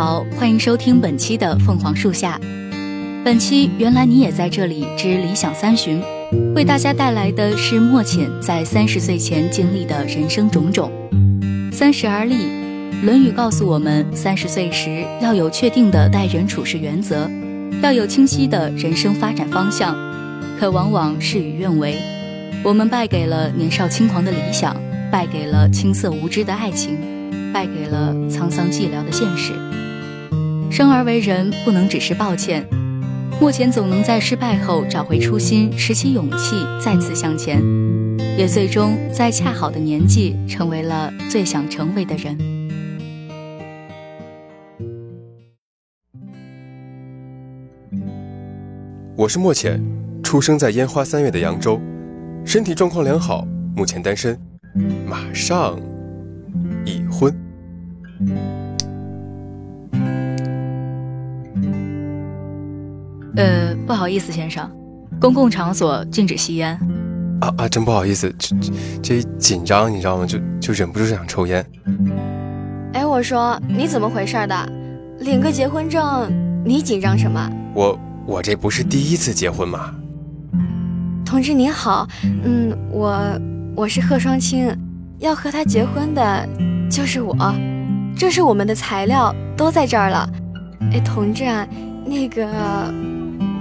好，欢迎收听本期的《凤凰树下》。本期原来你也在这里之理想三旬，为大家带来的是莫浅在三十岁前经历的人生种种。三十而立，《论语》告诉我们，三十岁时要有确定的待人处事原则，要有清晰的人生发展方向。可往往事与愿违，我们败给了年少轻狂的理想，败给了青涩无知的爱情。败给了沧桑寂寥的现实。生而为人，不能只是抱歉。目前总能在失败后找回初心，拾起勇气，再次向前，也最终在恰好的年纪，成为了最想成为的人。我是莫浅，出生在烟花三月的扬州，身体状况良好，目前单身，马上。已婚。呃，不好意思，先生，公共场所禁止吸烟。啊啊，真不好意思，这这紧张，你知道吗？就就忍不住想抽烟。哎，我说你怎么回事的？领个结婚证，你紧张什么？我我这不是第一次结婚吗？同志您好，嗯，我我是贺双清，要和他结婚的。就是我，这是我们的材料，都在这儿了。哎，同志啊，那个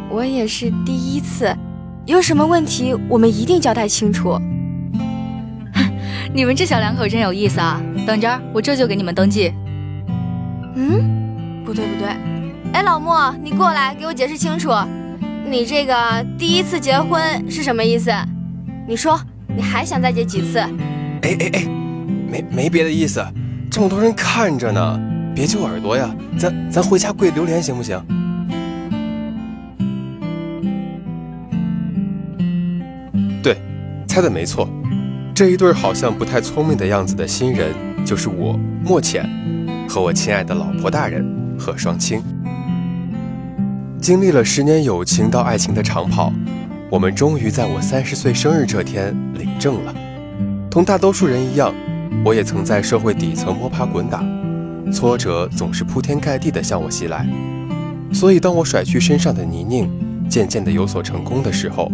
我也是第一次，有什么问题我们一定交代清楚。你们这小两口真有意思啊！等着，我这就给你们登记。嗯，不对不对，哎，老莫，你过来给我解释清楚，你这个第一次结婚是什么意思？你说你还想再结几次？哎哎哎！没没别的意思，这么多人看着呢，别揪耳朵呀！咱咱回家跪榴莲行不行？猜的没错，这一对好像不太聪明的样子的新人，就是我莫浅和我亲爱的老婆大人贺双清。经历了十年友情到爱情的长跑，我们终于在我三十岁生日这天领证了。同大多数人一样。我也曾在社会底层摸爬滚打，挫折总是铺天盖地地向我袭来。所以，当我甩去身上的泥泞，渐渐地有所成功的时候，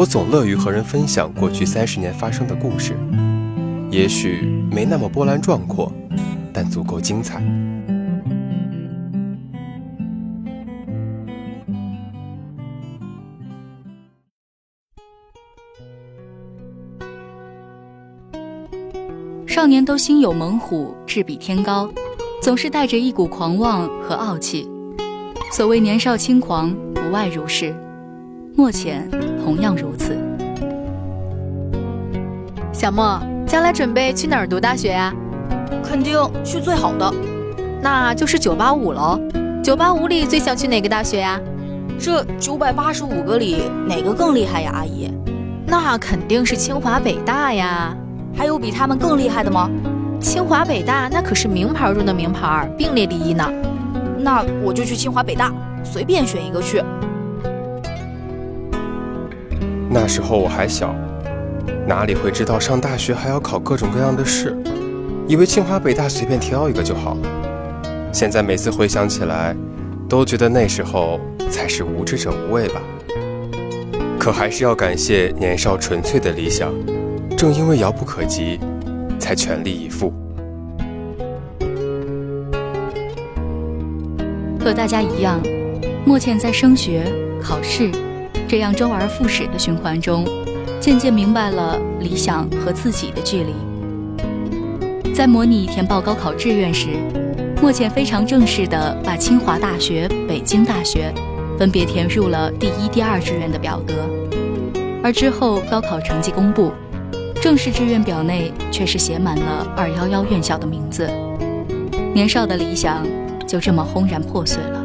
我总乐于和人分享过去三十年发生的故事。也许没那么波澜壮阔，但足够精彩。少年都心有猛虎，志比天高，总是带着一股狂妄和傲气。所谓年少轻狂，不外如是。莫浅同样如此。小莫，将来准备去哪儿读大学呀？肯定去最好的，那就是九八五喽。九八五里最想去哪个大学呀？这九百八十五个里哪个更厉害呀，阿姨？那肯定是清华北大呀。还有比他们更厉害的吗？清华北大那可是名牌中的名牌，并列第一呢。那我就去清华北大，随便选一个去。那时候我还小，哪里会知道上大学还要考各种各样的试，以为清华北大随便挑一个就好了。现在每次回想起来，都觉得那时候才是无知者无畏吧。可还是要感谢年少纯粹的理想。正因为遥不可及，才全力以赴。和大家一样，莫倩在升学、考试这样周而复始的循环中，渐渐明白了理想和自己的距离。在模拟填报高考志愿时，莫浅非常正式地把清华大学、北京大学分别填入了第一、第二志愿的表格。而之后高考成绩公布，正式志愿表内却是写满了“二幺幺”院校的名字。年少的理想就这么轰然破碎了。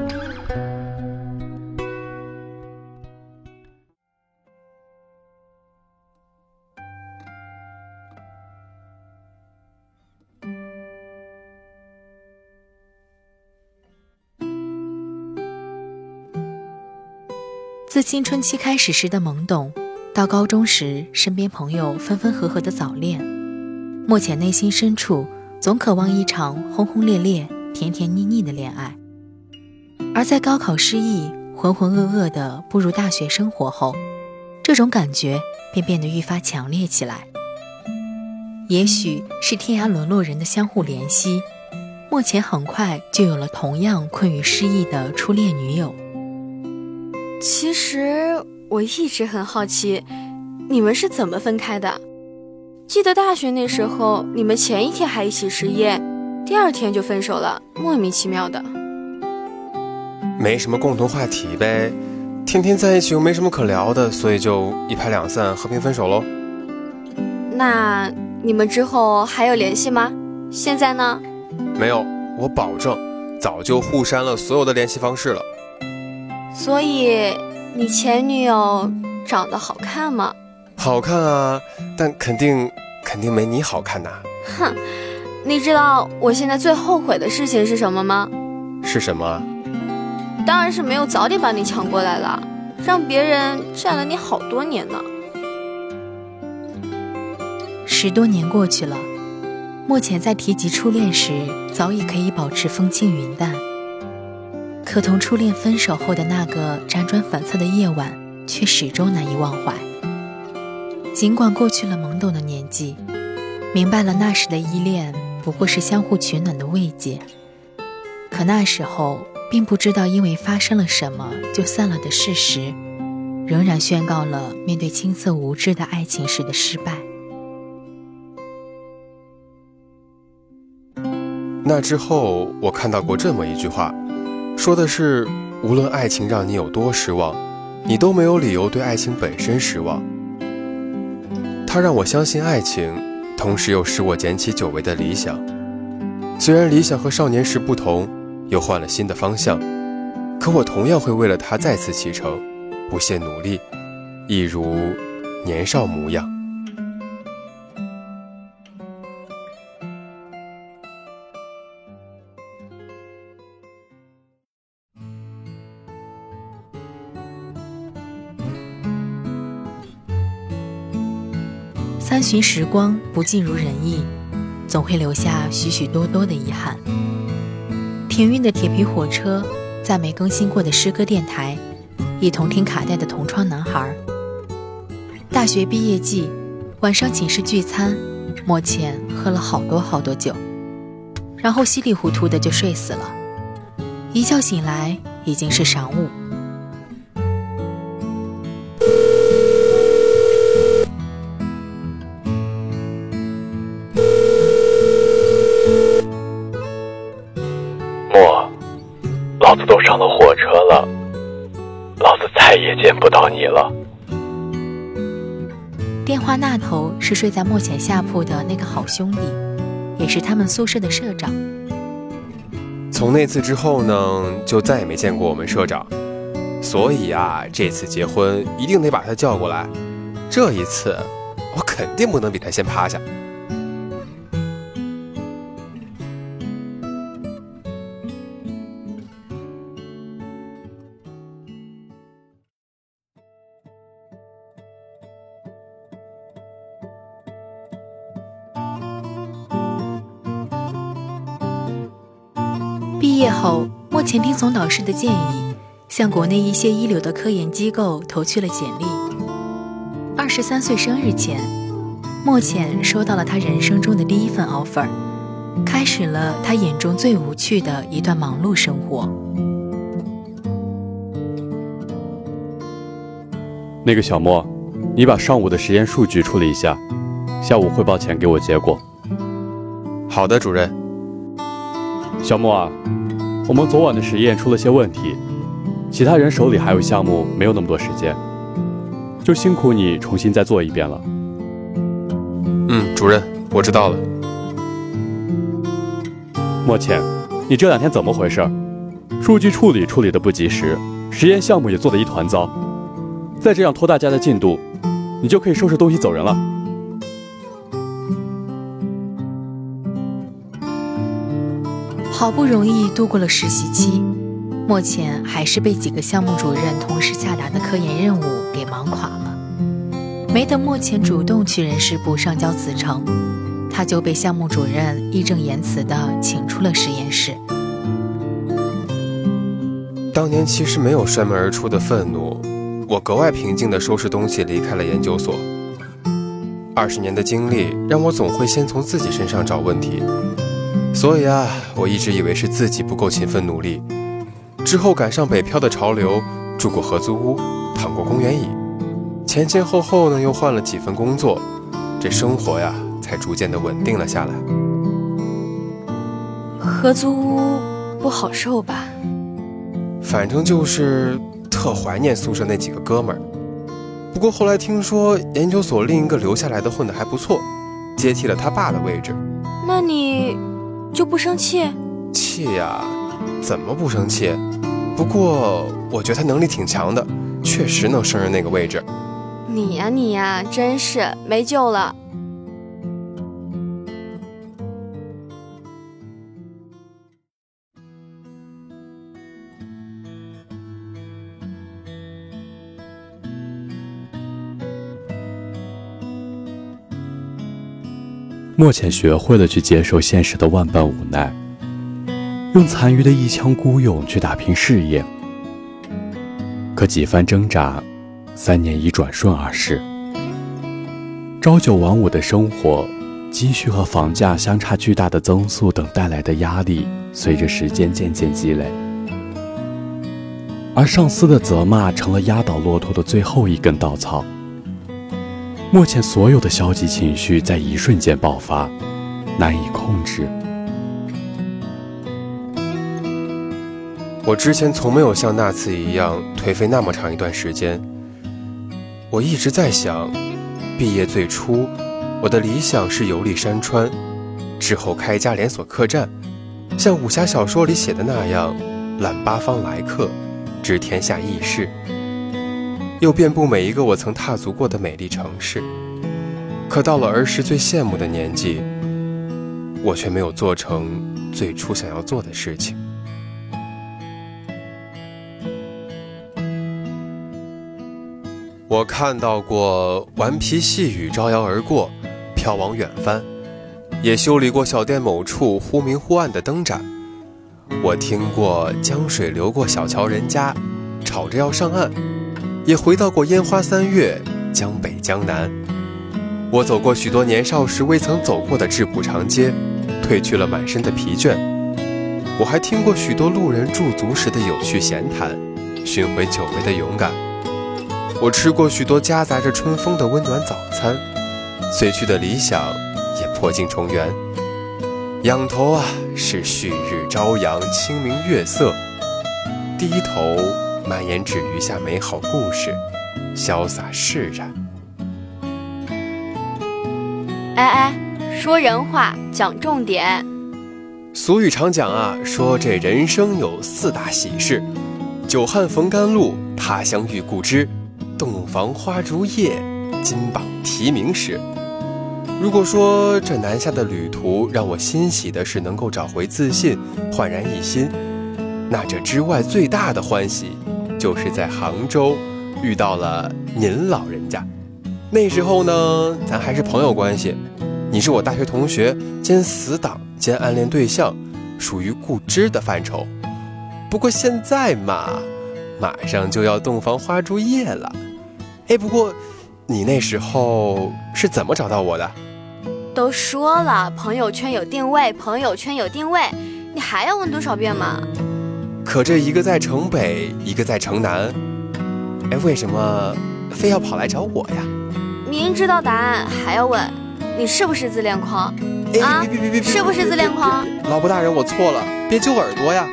自青春期开始时的懵懂，到高中时身边朋友分分合合的早恋，莫浅内心深处总渴望一场轰轰烈烈、甜甜腻腻的恋爱。而在高考失意、浑浑噩噩的步入大学生活后，这种感觉便变得愈发强烈起来。也许是天涯沦落人的相互怜惜，莫浅很快就有了同样困于失意的初恋女友。其实我一直很好奇，你们是怎么分开的？记得大学那时候，你们前一天还一起失业，第二天就分手了，莫名其妙的。没什么共同话题呗，天天在一起又没什么可聊的，所以就一拍两散，和平分手喽。那你们之后还有联系吗？现在呢？没有，我保证，早就互删了所有的联系方式了。所以，你前女友长得好看吗？好看啊，但肯定肯定没你好看呐。哼，你知道我现在最后悔的事情是什么吗？是什么？当然是没有早点把你抢过来了，让别人占了你好多年呢。十多年过去了，莫浅在提及初恋时，早已可以保持风轻云淡。可同初恋分手后的那个辗转反侧的夜晚，却始终难以忘怀。尽管过去了懵懂的年纪，明白了那时的依恋不过是相互取暖的慰藉，可那时候并不知道因为发生了什么就散了的事实，仍然宣告了面对青涩无知的爱情时的失败。那之后，我看到过这么一句话。说的是，无论爱情让你有多失望，你都没有理由对爱情本身失望。它让我相信爱情，同时又使我捡起久违的理想。虽然理想和少年时不同，又换了新的方向，可我同样会为了它再次启程，不懈努力，一如年少模样。因时光不尽如人意，总会留下许许多多的遗憾。停运的铁皮火车，在没更新过的诗歌电台，一同听卡带的同窗男孩。大学毕业季，晚上寝室聚餐，莫浅喝了好多好多酒，然后稀里糊涂的就睡死了。一觉醒来，已经是晌午。老子再也见不到你了。电话那头是睡在莫浅下铺的那个好兄弟，也是他们宿舍的社长。从那次之后呢，就再也没见过我们社长，所以啊，这次结婚一定得把他叫过来。这一次，我肯定不能比他先趴下。毕业后，莫前听从导师的建议，向国内一些一流的科研机构投去了简历。二十三岁生日前，莫浅收到了他人生中的第一份 offer，开始了他眼中最无趣的一段忙碌生活。那个小莫，你把上午的实验数据处理一下，下午汇报前给我结果。好的，主任。小莫啊，我们昨晚的实验出了些问题，其他人手里还有项目，没有那么多时间，就辛苦你重新再做一遍了。嗯，主任，我知道了。莫倩，你这两天怎么回事？数据处理处理的不及时，实验项目也做得一团糟，再这样拖大家的进度，你就可以收拾东西走人了。好不容易度过了实习期，莫浅还是被几个项目主任同时下达的科研任务给忙垮了。没等莫浅主动去人事部上交辞呈，他就被项目主任义正言辞地请出了实验室。当年其实没有摔门而出的愤怒，我格外平静地收拾东西离开了研究所。二十年的经历让我总会先从自己身上找问题。所以啊，我一直以为是自己不够勤奋努力。之后赶上北漂的潮流，住过合租屋，躺过公园椅，前前后后呢又换了几份工作，这生活呀才逐渐的稳定了下来。合租屋不好受吧？反正就是特怀念宿舍那几个哥们儿。不过后来听说研究所另一个留下来的混得还不错，接替了他爸的位置。那你？就不生气？气呀，怎么不生气？不过我觉得他能力挺强的，确实能胜任那个位置。你呀你呀，真是没救了。莫浅学会了去接受现实的万般无奈，用残余的一腔孤勇去打拼事业。可几番挣扎，三年已转瞬而逝。朝九晚五的生活，积蓄和房价相差巨大的增速等带来的压力，随着时间渐渐积累。而上司的责骂成了压倒骆驼的最后一根稻草。目前所有的消极情绪在一瞬间爆发，难以控制。我之前从没有像那次一样颓废那么长一段时间。我一直在想，毕业最初，我的理想是游历山川，之后开家连锁客栈，像武侠小说里写的那样，揽八方来客，知天下轶事。又遍布每一个我曾踏足过的美丽城市，可到了儿时最羡慕的年纪，我却没有做成最初想要做的事情。我看到过顽皮细雨招摇而过，飘往远帆；也修理过小店某处忽明忽暗的灯盏。我听过江水流过小桥人家，吵着要上岸。也回到过烟花三月，江北江南。我走过许多年少时未曾走过的质朴长街，褪去了满身的疲倦。我还听过许多路人驻足时的有趣闲谈，寻回久违的勇敢。我吃过许多夹杂着春风的温暖早餐，碎去的理想也破镜重圆。仰头啊，是旭日朝阳，清明月色；低头。蔓延至余下美好故事，潇洒释然。哎哎，说人话，讲重点。俗语常讲啊，说这人生有四大喜事：久旱逢甘露，他乡遇故知，洞房花烛夜，金榜题名时。如果说这南下的旅途让我欣喜的是能够找回自信，焕然一新，那这之外最大的欢喜。就是在杭州遇到了您老人家，那时候呢，咱还是朋友关系，你是我大学同学兼死党兼暗恋对象，属于固知的范畴。不过现在嘛，马上就要洞房花烛夜了。哎，不过你那时候是怎么找到我的？都说了，朋友圈有定位，朋友圈有定位，你还要问多少遍吗？可这一个在城北，一个在城南，哎，为什么非要跑来找我呀？明知道答案还要问，你是不是自恋狂？啊别别别别别！是不是自恋狂？老婆大人，我错了，别揪耳朵呀！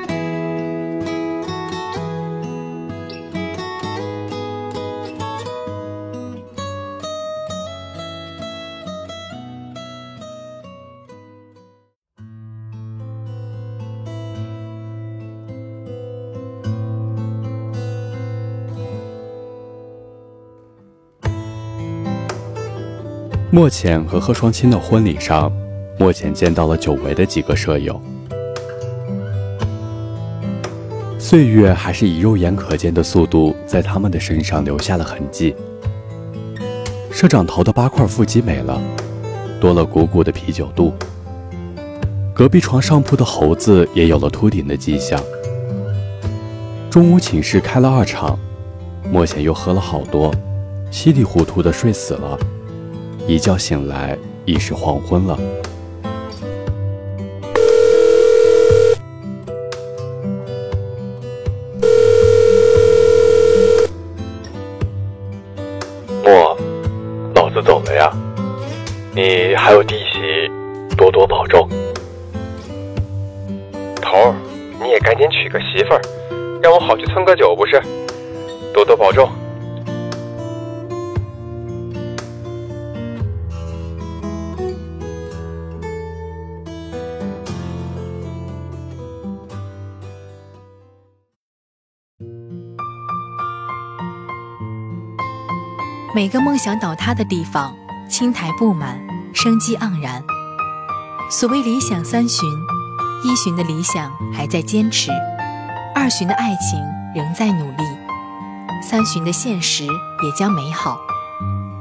莫浅和贺双清的婚礼上，莫浅见到了久违的几个舍友。岁月还是以肉眼可见的速度在他们的身上留下了痕迹。社长头的八块腹肌没了，多了鼓鼓的啤酒肚。隔壁床上铺的猴子也有了秃顶的迹象。中午寝室开了二场，莫浅又喝了好多，稀里糊涂的睡死了。一觉醒来，已是黄昏了。莫，老子走了呀，你还有弟媳，多多保重。头儿，你也赶紧娶个媳妇儿，让我好去蹭个酒不是？多多保重。每个梦想倒塌的地方，青苔布满，生机盎然。所谓理想三旬，一旬的理想还在坚持，二旬的爱情仍在努力，三旬的现实也将美好。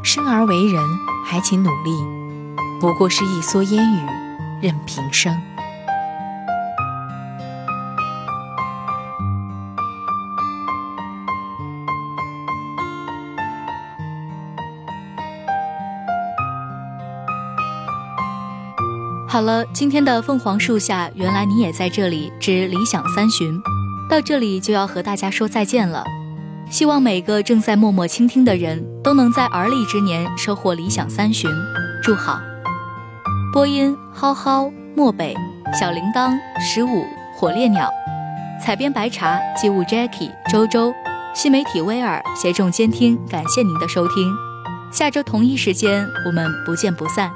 生而为人，还请努力，不过是一蓑烟雨，任平生。好了，今天的凤凰树下，原来你也在这里之理想三旬，到这里就要和大家说再见了。希望每个正在默默倾听的人都能在而立之年收获理想三旬，祝好。播音：蒿蒿、漠北、小铃铛、十五、火烈鸟，采编：白茶、机务 Jackie、周周，新媒体威尔协众监听，感谢您的收听。下周同一时间，我们不见不散。